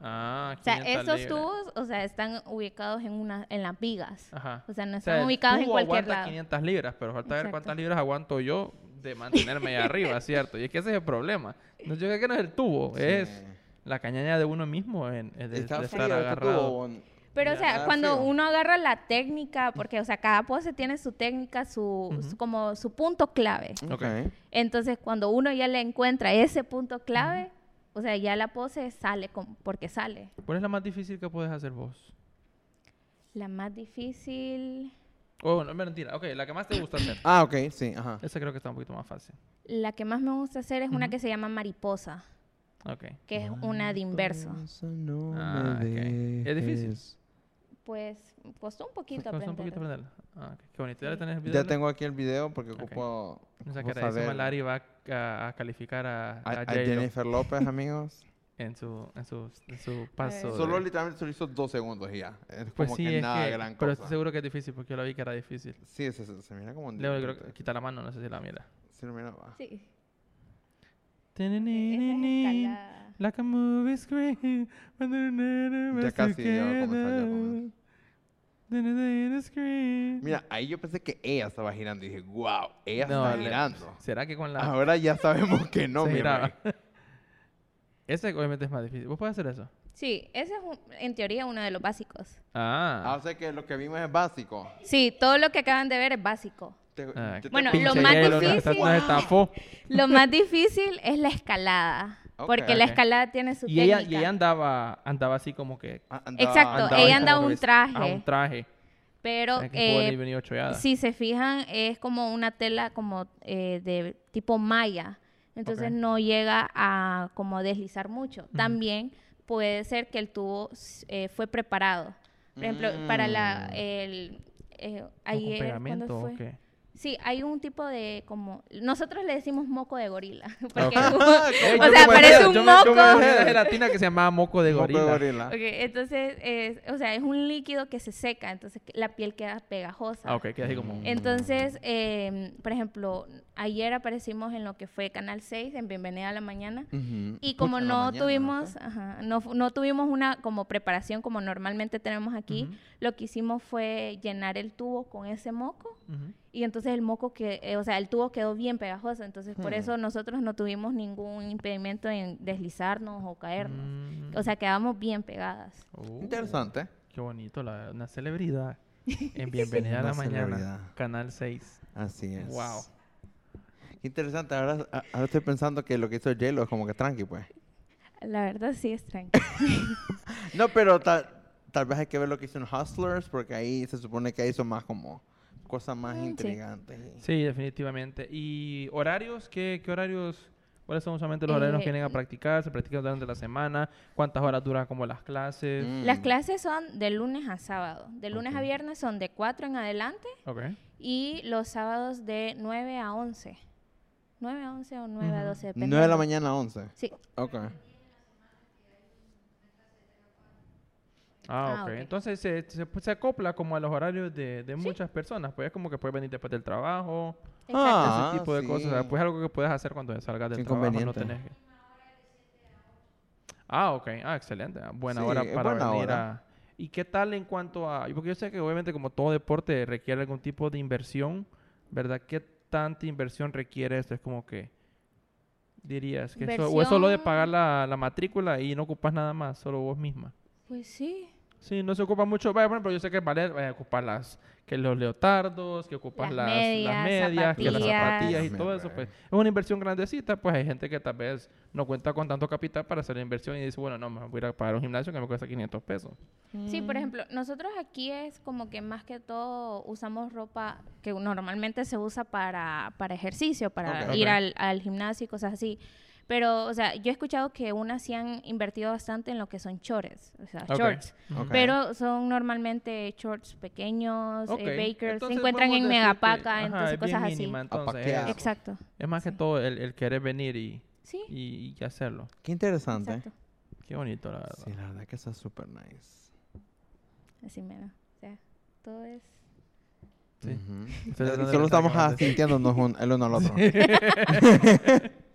Ah, O sea, 500 estos libras. tubos, o sea, están ubicados en una en las vigas. Ajá. O sea, no O están sea, ubicados en cualquier aguanta lado. 500 libras, pero falta ver cuántas libras aguanto yo de mantenerme ahí arriba, ¿cierto? Y es que ese es el problema. No, yo creo que no es el tubo, Sí. es la cañaña de uno mismo en, en de, Está de frío estar este agarrado. tubo. Pero, o Ya, sea, está cuando uno agarra la técnica, porque, o sea, cada pose tiene su técnica, su, como su punto clave. Ok. Ok. Entonces, cuando uno ya le encuentra ese punto clave, o sea, ya la pose sale con- porque sale. ¿Cuál es la más difícil que puedes hacer vos? La más difícil, Oh, no, mentira. Ok, la que más te gusta hacer. Ah, ok, sí, ajá. Esa creo que está un poquito más fácil. la que más me gusta hacer es una Ujú. que se llama mariposa, Ok. que es una de inverso. No Ah, me ok. ¿Es difícil? Pues costó un poquito Costó un poquito aprender. aprenderla. Ah, ok. Qué bonito. ¿Ya le Sí. tenés el video? Ya tengo aquí el video porque Ok. ocupo O sea, que saber Malari va a, a calificar a, a, a, a J-Lo Jennifer López, amigos. en su, en su, en su paso. Solo literalmente se lo hizo dos segundos y ya. Es Pues como sí, que es nada que, gran pero cosa. estoy seguro que es difícil porque yo la vi que era difícil. Sí, se, se, se mira como un Leo, creo que quita la mano, no sé si la mira. Sí, lo miraba. Sí. Escalada. Like a movie screen. Ya casi ya va a comenzar ya con together. Then the screen. Mira, ahí yo pensé que ella estaba girando y dije, wow, ella No, está le- girando. ¿Será que con la Ahora ya sabemos que no, se mira. giraba? Ese obviamente es más difícil. ¿Vos podés hacer eso? Sí, ese es un- en teoría uno de los básicos. Ah, Ah. o sea que lo que vimos es básico. Sí, todo lo que acaban de ver es básico. Te- Ah, te- Bueno, Pinche lo más hielo, nos está- difícil- Nos estafó. Lo más difícil es la escalada. Porque la escalada tiene su Y ella, y ella andaba, andaba así como que... Ah, andaba- Exacto, andaba ella así anda como un traje. Ah, un traje. Pero eh, si se fijan, es como una tela como eh, de tipo malla. Entonces no llega a como deslizar mucho. También puede ser que el tubo eh, fue preparado. Por ejemplo, para la... Mm. El, eh, ¿O con ayer, ¿cuándo fue? Sí, hay un tipo de como... Nosotros le decimos moco de gorila. Porque o sea, me parece un yo me- yo me moco. de gelatina que se llamaba moco de Moco de gorila. gorila. Ok, entonces, es, o sea, es un líquido que se seca, entonces la piel queda pegajosa. Ah, ok, queda así como... Entonces, eh, por ejemplo, ayer aparecimos en lo que fue Canal 6, en Bienvenida a la Mañana. Y como no mañana, tuvimos, ¿no? ajá, no, tuvimos una como preparación como normalmente tenemos aquí, lo que hicimos fue llenar el tubo con ese moco Ujú. Y entonces el moco que, eh, o sea, el tubo quedó bien pegajoso, entonces por Hmm. eso nosotros no tuvimos ningún impedimento en deslizarnos o caernos. Mm. O sea, quedamos bien pegadas. Oh, Interesante. Qué bonito, la verdad. Una celebridad. En Bienvenida a la Mañana. Canal 6. Así es. Wow. Qué interesante. Ahora, a- ahora estoy pensando que lo que hizo J-Lo es como que tranqui, pues. La verdad sí es tranquilo. No, pero tal, tal vez hay que ver lo que hizo en Hustlers, porque ahí se supone que ahí son más como cosas más Mm, sí. intrigantes. Sí, definitivamente. ¿Y horarios? ¿Qué, qué horarios? ¿Cuáles son usualmente los horarios que Eh, vienen a practicar? ¿Se practican durante la semana? ¿Cuántas horas duran como las clases? Las Mm. clases son de lunes a sábado. De lunes a Ok. viernes son de 4 en adelante Ok. y los sábados de 9 a 11. 9 a 11 o 9 a Ujú. 12, depende. 9 de la mañana a 11. Sí. Ok. Ah, Ah, ok. ok. Entonces se, se, pues, se acopla como a los horarios de, de Sí. muchas personas. Pues es como que puedes venir después del trabajo, Exacto. Ah, ese tipo de cosas. O sea, sí. pues algo que puedes hacer cuando salgas del trabajo. No tenés que... Ah, ok. Ah, excelente. Buena Sí, hora es para buena venir hora. a... ¿Y qué tal en cuanto a...? Porque yo sé que obviamente como todo deporte requiere algún tipo de inversión, ¿verdad? ¿Qué tanta inversión requiere esto? Es como que... Dirías que eso, o es solo de Inversión- pagar la, la matrícula y no ocupas nada más, solo vos misma. Pues sí. Sí, no se ocupa mucho. Vaya, por ejemplo, yo sé que vale, vaya a ocupar las, que los leotardos, que ocupas Las las, las medias, medias, que las zapatillas. y todo eso. Pues es una inversión grandecita. Pues hay gente que tal vez no cuenta con tanto capital para hacer la inversión y dice, bueno, no, me voy a ir a pagar un gimnasio que me cuesta 500 pesos. Sí, Mm. por ejemplo, nosotros aquí es como que más que todo usamos ropa que normalmente se usa para, para ejercicio, para ir al, al gimnasio y cosas así. Pero, o sea, yo he escuchado que unas sí han invertido bastante en lo que son chores, o sea, shorts. Pero son normalmente shorts pequeños, eh, bakers, entonces se encuentran en que, megapaca, ajá, entonces cosas así. mínima, entonces, es- Exacto. Es más que todo el, el querer venir y, Sí, y, y hacerlo. Qué interesante. exacto. Qué bonito, la verdad. Sí, la verdad que está súper nice. Así mero. O sea, todo es... Sí. Solo estamos pensar qué más sintiéndonos un- el uno al otro.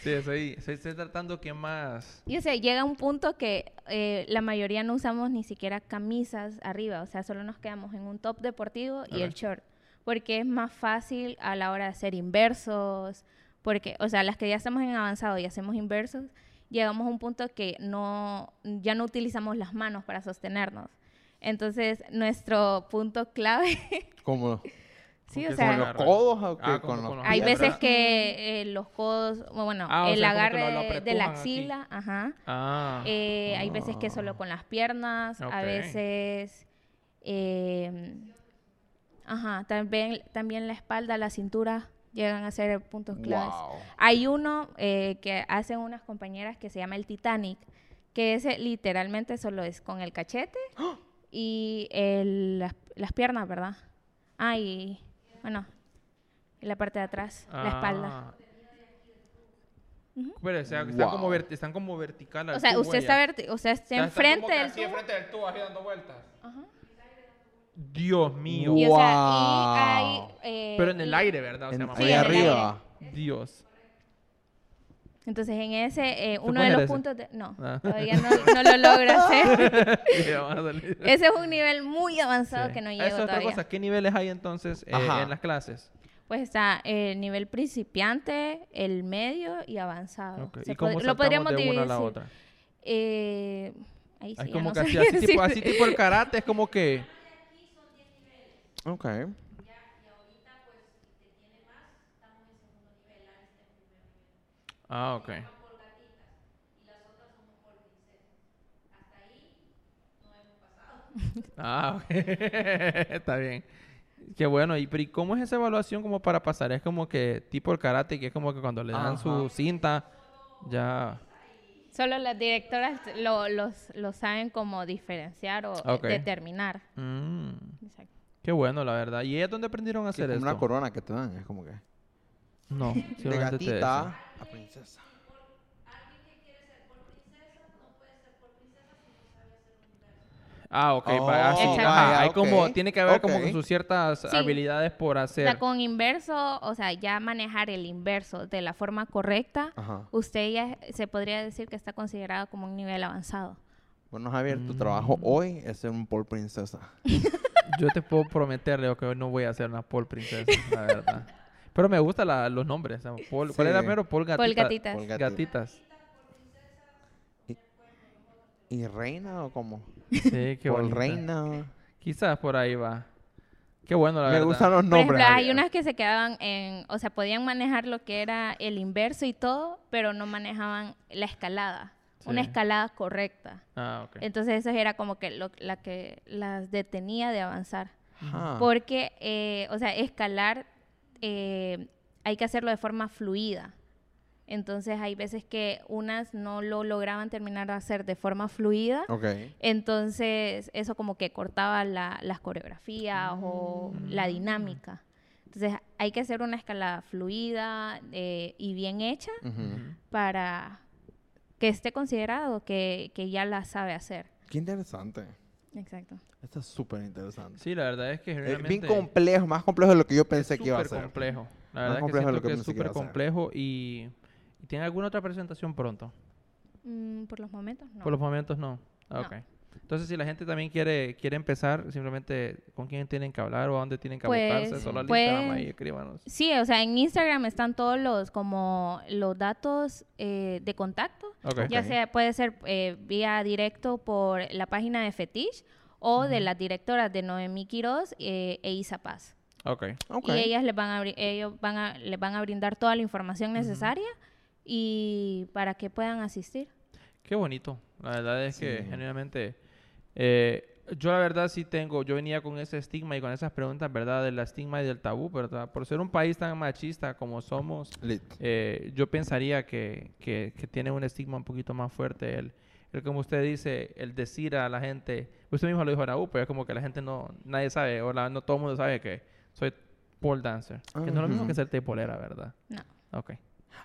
Sí, estoy, estoy, tratando que más... Y o sea, llega un punto que eh, la mayoría no usamos ni siquiera camisas arriba, o sea, solo nos quedamos en un top deportivo y el short, porque es más fácil a la hora de hacer inversos, porque, o sea, las que ya estamos en avanzado y hacemos inversos, llegamos a un punto que no, ya no utilizamos las manos para sostenernos. Entonces, nuestro punto clave, Como sí, o se sea, con los codos o qué? Ah, con con los hay veces que eh, los codos, bueno, Ah, o el sea, agarre lo- lo de la aquí. axila, ajá. Ah, Eh, hay veces que solo con las piernas, a veces, eh, ajá, también, también la espalda, la cintura llegan a ser puntos claves. Wow. Hay uno eh, que hacen unas compañeras que se llama el Titanic, que ese literalmente solo es con el cachete y el- las, las piernas, ¿verdad? Ah, y bueno, y la parte de atrás, la espalda. ah. Pero, o sea, están, como están como vertical al O sea, tubo usted está, o sea, enfrente del tubo. enfrente del tubo, así dando vueltas. Ajá. Dios mío. Y, o sea, Wow. y hay, eh, Pero en el aire, ¿verdad? O sea, En- más Sí, ahí en arriba. Dios. Entonces, en ese, eh, ¿Se uno de los ese? puntos... de- no, Ah. todavía no, no lo logro hacer. Ese es un nivel muy avanzado Sí. que no llego Eso es otra todavía. cosa. ¿Qué niveles hay entonces eh, en las clases? Pues está el nivel principiante, el medio y avanzado. Ok, Se ¿Y cómo pod- saltamos podríamos de una a dividir, la otra? Eh, ahí sí ya como no que así, así, tipo, decir. así tipo el karate, es como que... Ok. Ah, ok. Ah, ok. Está bien. Qué bueno. ¿Y, pero, ¿y cómo es esa evaluación como para pasar? Es como que tipo el karate, que es como que cuando le dan su cinta, ya... Solo las directoras lo, los, lo saben como diferenciar o determinar. Mm, Exacto. qué bueno, la verdad. ¿Y ellas dónde aprendieron a hacer es como esto? una corona que te dan. Es como que... No, De gatita princesa. Ah, ok. Oh, pa- así, Exacto. ajá, hay como, ok. tiene que haber como Ok. que sus ciertas Sí. habilidades por O hacer. sea, con inverso, o sea, ya manejar el inverso de la forma correcta, Ajá. usted ya se podría decir que está considerado como un nivel avanzado. Bueno, Javier, Mm. tu trabajo hoy es ser un pole princesa. Yo te puedo prometer, Leo, que hoy no voy a hacer una Paul princesa, la verdad. Pero me gustan la- los nombres. o sea, Paul- ¿Cuál era primero? Paul gatita. Paul Gatitas. Paul gatita. Gatitas. ¿Y reina o cómo? Sí, qué Paul bonita. reina. Quizás por ahí va. Qué bueno, la Me verdad. gustan los Por nombres. ejemplo, hay unas que se quedaban en, o sea, podían manejar lo que era el inverso y todo, pero no manejaban la escalada, una escalada correcta. Ah, ok. Entonces eso era como que lo, la que las detenía de avanzar. Ajá. Porque, eh, o sea, escalar eh, hay que hacerlo de forma fluida. Entonces hay veces que unas no lo lograban terminar de hacer de forma fluida. Ok. Entonces eso como que cortaba la- las coreografías o la dinámica. Entonces hay que hacer una escalada fluida eh, y bien hecha Ujú. para que esté considerado que, que ya la sabe hacer. Qué interesante. Exacto. Esto es súper interesante. Sí, la verdad es que Es bien complejo, más complejo de lo que yo pensé que iba a súper ser. complejo. La Más verdad es que complejo de lo siento que que es pensé que súper iba a ser. complejo y, y ¿tiene alguna otra presentación pronto? Mm, por los momentos, no. Por los momentos no. Ah, No. Ok. Entonces, si la gente también quiere quiere empezar, simplemente con quién tienen que hablar o a dónde tienen que Pues, abocarse, solo al pues- Instagram ahí, escríbanos. Sí, o sea, en Instagram están todos los como los datos eh, de contacto. Ok. Ya Ok. sea puede ser eh, vía directo por la página de Fetish o de las directoras de Noemí Quiroz eh, e Isa Paz. Ok. Ok. Y ellas les van a ellos van a les van a brindar toda la información necesaria y para que puedan asistir. Qué bonito. La verdad es que Sí. Eh, Yo la verdad sí tengo, yo venía con ese estigma y con esas preguntas, ¿verdad? Del estigma y del tabú, ¿verdad? Por ser un país tan machista como somos, Lit. eh, yo pensaría que, que, que tiene un estigma un poquito más fuerte el, el, como usted dice, el decir a la gente, usted mismo lo dijo Raúl, pero es como que la gente no, nadie sabe, o la- no todo el mundo sabe que soy pole dancer. Que no es lo mismo que ser teibolera, ¿verdad? No. Ok.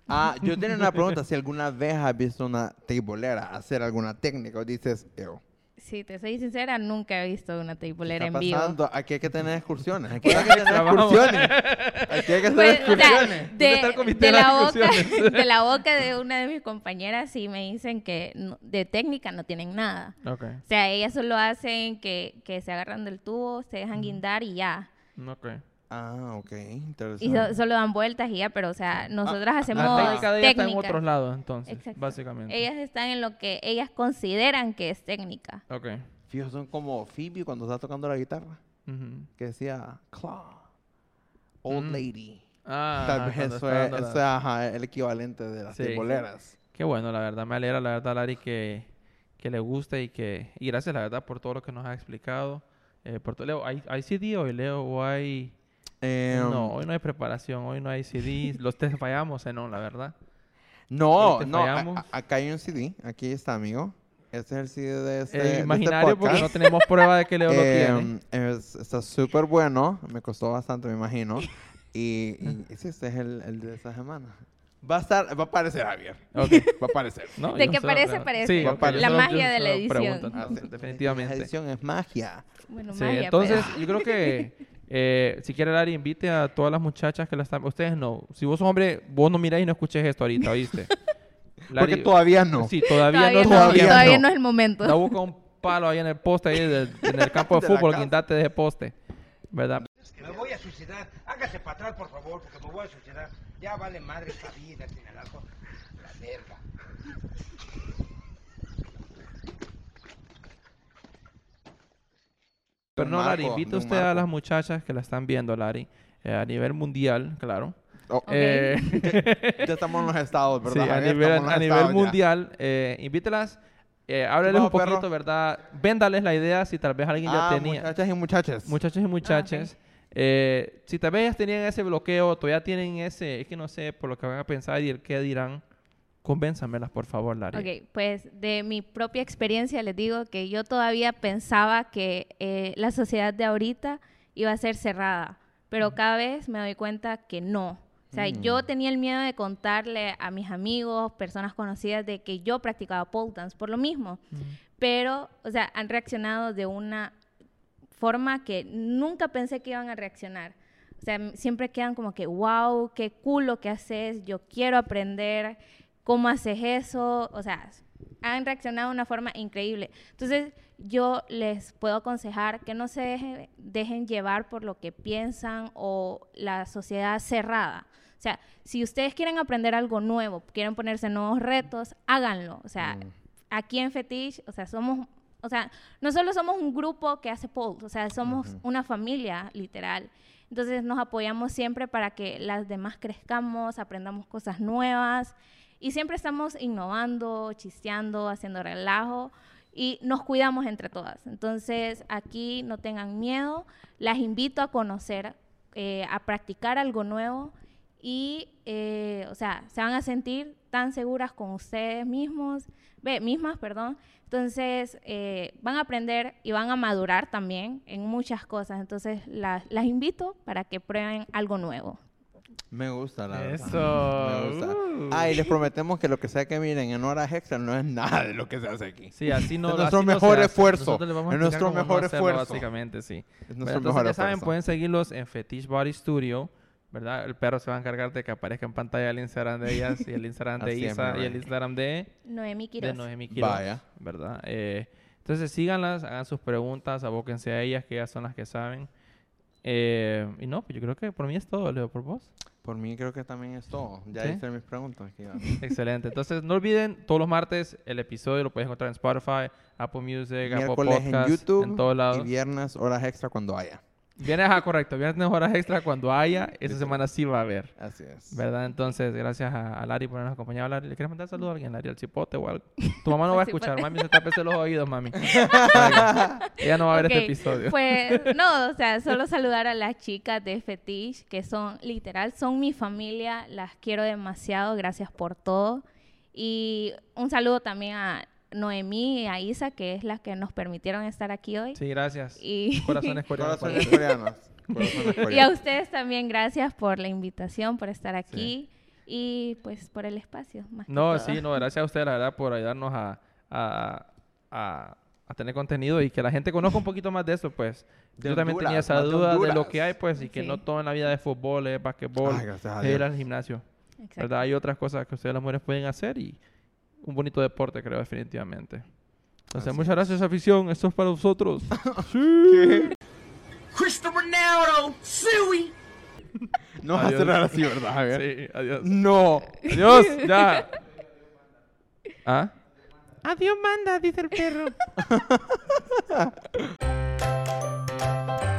Ah, yo tenía una pregunta. Si alguna vez has visto una teibolera hacer alguna técnica o dices, "Ew, Si te soy sincera, nunca he visto una ¿qué teibolera está en vivo. pasando? Aquí hay que tener excursiones. Aquí hay que tener excursiones. Aquí hay que hacer Pues, o sea, excursiones. ¿Dónde está el de, la boca, de la boca de una de mis compañeras sí me dicen que no- de técnica no tienen nada. Ok. O sea, ellas solo hacen que, que se agarran del tubo, se dejan guindar y ya. Ok. Ah, ok. Y Interesante. so- solo dan vueltas y ya, pero o sea, nosotras hacemos La técnica de ella está en técnica. otros lados, entonces, Exacto. básicamente. Ellas están en lo que ellas consideran que es técnica. Ok. Fijos, son como Phoebe cuando está tocando la guitarra. Ujú. Que decía, Claw, Old Mm. Lady. Ah, Tal vez eso es, eso es, ajá, el equivalente de las Sí. teiboleras. Qué bueno, la verdad. Me alegra, la verdad, Lari, que, que le guste y que... Y gracias, la verdad, por todo lo que nos ha explicado. Eh, por todo, Leo, ¿hay, ¿hay CD hoy, Leo? ¿O hay...? Em, no, hoy no hay preparación. Hoy no hay CD. Los tres fallamos, eh, no, la verdad. No, no, a- a- acá hay un CD. Aquí está, amigo. Este es el CD de este, Eh, de este imaginario, porque no tenemos prueba de que Leo lo tiene. Em, es- está súper bueno. Me costó bastante, me imagino. Y, y- este es el, el de esa semana. Va a estar, va a aparecer Javier. Ok. Va a aparecer. No, De que solo parece, pre- parece. Sí, ok, La solo- magia de la edición. pregunto, Ah, sí. definitivamente. La edición es magia. Bueno, Sí, magia, entonces pero- yo creo que eh, si quiere Lari, invite a todas las muchachas que la están... Ustedes no. Si vos sos hombre, vos no miráis y no escuches esto ahorita, ¿oíste? Porque Lari- todavía no. Sí, todavía, todavía, no es no, todavía momento. todavía no. no es el momento. Da busca un palo ahí en el poste, ahí del- en el campo de De la fútbol, guindate de ese poste. ¿Verdad? Me voy a suicidar. Hágase para atrás, por favor, porque me voy a suicidar. Ya vale madre esta vida, Tinalaco. La verga. Pero no, Lari, don usted a Marco. las muchachas que la están viendo, Lari, eh, a nivel mundial, claro. Oh, Ok. Eh, ya estamos en los estados, sí, ¿verdad? a Javier? nivel, a nivel estados ya. mundial, eh, invítelas, eh, hábleles un bajo, perro? poquito, ¿verdad? Véndales la idea si tal vez alguien ya Ah, tenía. muchachas y muchachos. Muchachos y muchachas, eh, si tal vez ellas tenían ese bloqueo, todavía tienen ese, es que no sé por lo que van a pensar y el qué dirán, convénzamelas, por favor, Lari. Ok, pues de mi propia experiencia les digo que yo todavía pensaba que eh, la sociedad de ahorita iba a ser cerrada, pero cada vez me doy cuenta que no. O sea, yo tenía el miedo de contarle a mis amigos, personas conocidas, de que yo practicaba pole dance por lo mismo. Pero, o sea, han reaccionado de una forma que nunca pensé que iban a reaccionar. O sea, siempre quedan como que, wow, qué cool lo que haces, yo quiero aprender, cómo haces eso. O sea, han reaccionado de una forma increíble. Entonces, yo les puedo aconsejar que no se deje- dejen llevar por lo que piensan o la sociedad cerrada. O sea, si ustedes quieren aprender algo nuevo, quieren ponerse nuevos retos, háganlo. O sea, aquí en Fetish, o sea, somos, o sea, no solo somos un grupo que hace polls, o sea, somos una familia, literal. Entonces nos apoyamos siempre para que las demás crezcamos, aprendamos cosas nuevas y siempre estamos innovando, chisteando, haciendo relajo y nos cuidamos entre todas. Entonces aquí no tengan miedo, las invito a conocer, eh, a practicar algo nuevo y, eh, o sea, se van a sentir tan seguras con ustedes mismos, ve, mismas, perdón. Entonces, eh, van a aprender y van a madurar también en muchas cosas. Entonces, las, las invito para que prueben algo nuevo. Me gusta, la verdad. Eso. Me gusta. Uh. Ah, y les prometemos que lo que sea que miren en horas extra no es nada de lo que se hace aquí. Sí, así no Es nuestro así mejor esfuerzo. Es nuestro mejor hacerlo, esfuerzo. Básicamente, sí. Es nuestro entonces, mejor ya saben, pueden seguirlos en Fetish Body Studio, ¿verdad? El perro se va a encargar de que aparezca en pantalla el Instagram de ellas y el Instagram de Isa y el. Instagram de, Noemi de Quiroz. Noemi Quiroz, Vaya. ¿verdad? Eh, entonces síganlas, hagan sus preguntas, abóquense a ellas, que ellas son las que saben. Eh, y no, pues yo creo que por mí es todo, Leo, por vos. Por mí creo que también es todo. Ya ¿Sí? hice mis preguntas. aquí. Excelente. Entonces, no olviden, todos los martes el episodio lo puedes encontrar en Spotify, Apple Music, Apple Miércoles en Podcasts, YouTube en todos lados. y viernes horas extra cuando haya. Vienes a correcto, vienes en horas extra cuando haya, esa semana sí va a haber. Así es. ¿Verdad? Entonces, gracias a, a Lari por habernos acompañado. Lari, ¿le quieres mandar saludos a alguien, Lari? Al cipote o algo? Tu mamá no va a escuchar, mami, se tapese los oídos, mami. Ella no va a ver este episodio. Pues no, o sea, solo saludar a las chicas de Fetish, que son literal, son mi familia, las quiero demasiado, gracias por todo. Y un saludo también a Noemí y a Isa, que es las que nos permitieron estar aquí hoy. Sí, gracias. Y, Corazones coreanos. Corazones coreanos. Corazones y a ustedes también gracias por la invitación, por estar aquí y pues por el espacio. Más que No, todo. sí, no, gracias a ustedes, la verdad, por ayudarnos a, a, a, a tener contenido y que la gente conozca un poquito más de eso, pues. De Yo también tenía esa de duda de lo que hay, pues, y que Sí. no todo en la vida es fútbol, es basquetbol, Ay, es ir al gimnasio. Exacto. ¿Verdad? Hay otras cosas que ustedes las mujeres pueden hacer y un bonito deporte, creo, definitivamente. Entonces, Así muchas es. gracias, afición. Esto es para vosotros. sí. Cristiano Ronaldo, Suey. No vas a cerrar así, ¿verdad, Javier? Sí, adiós. No. Adiós, ya. ¿Ah? Adiós, manda, dice el perro.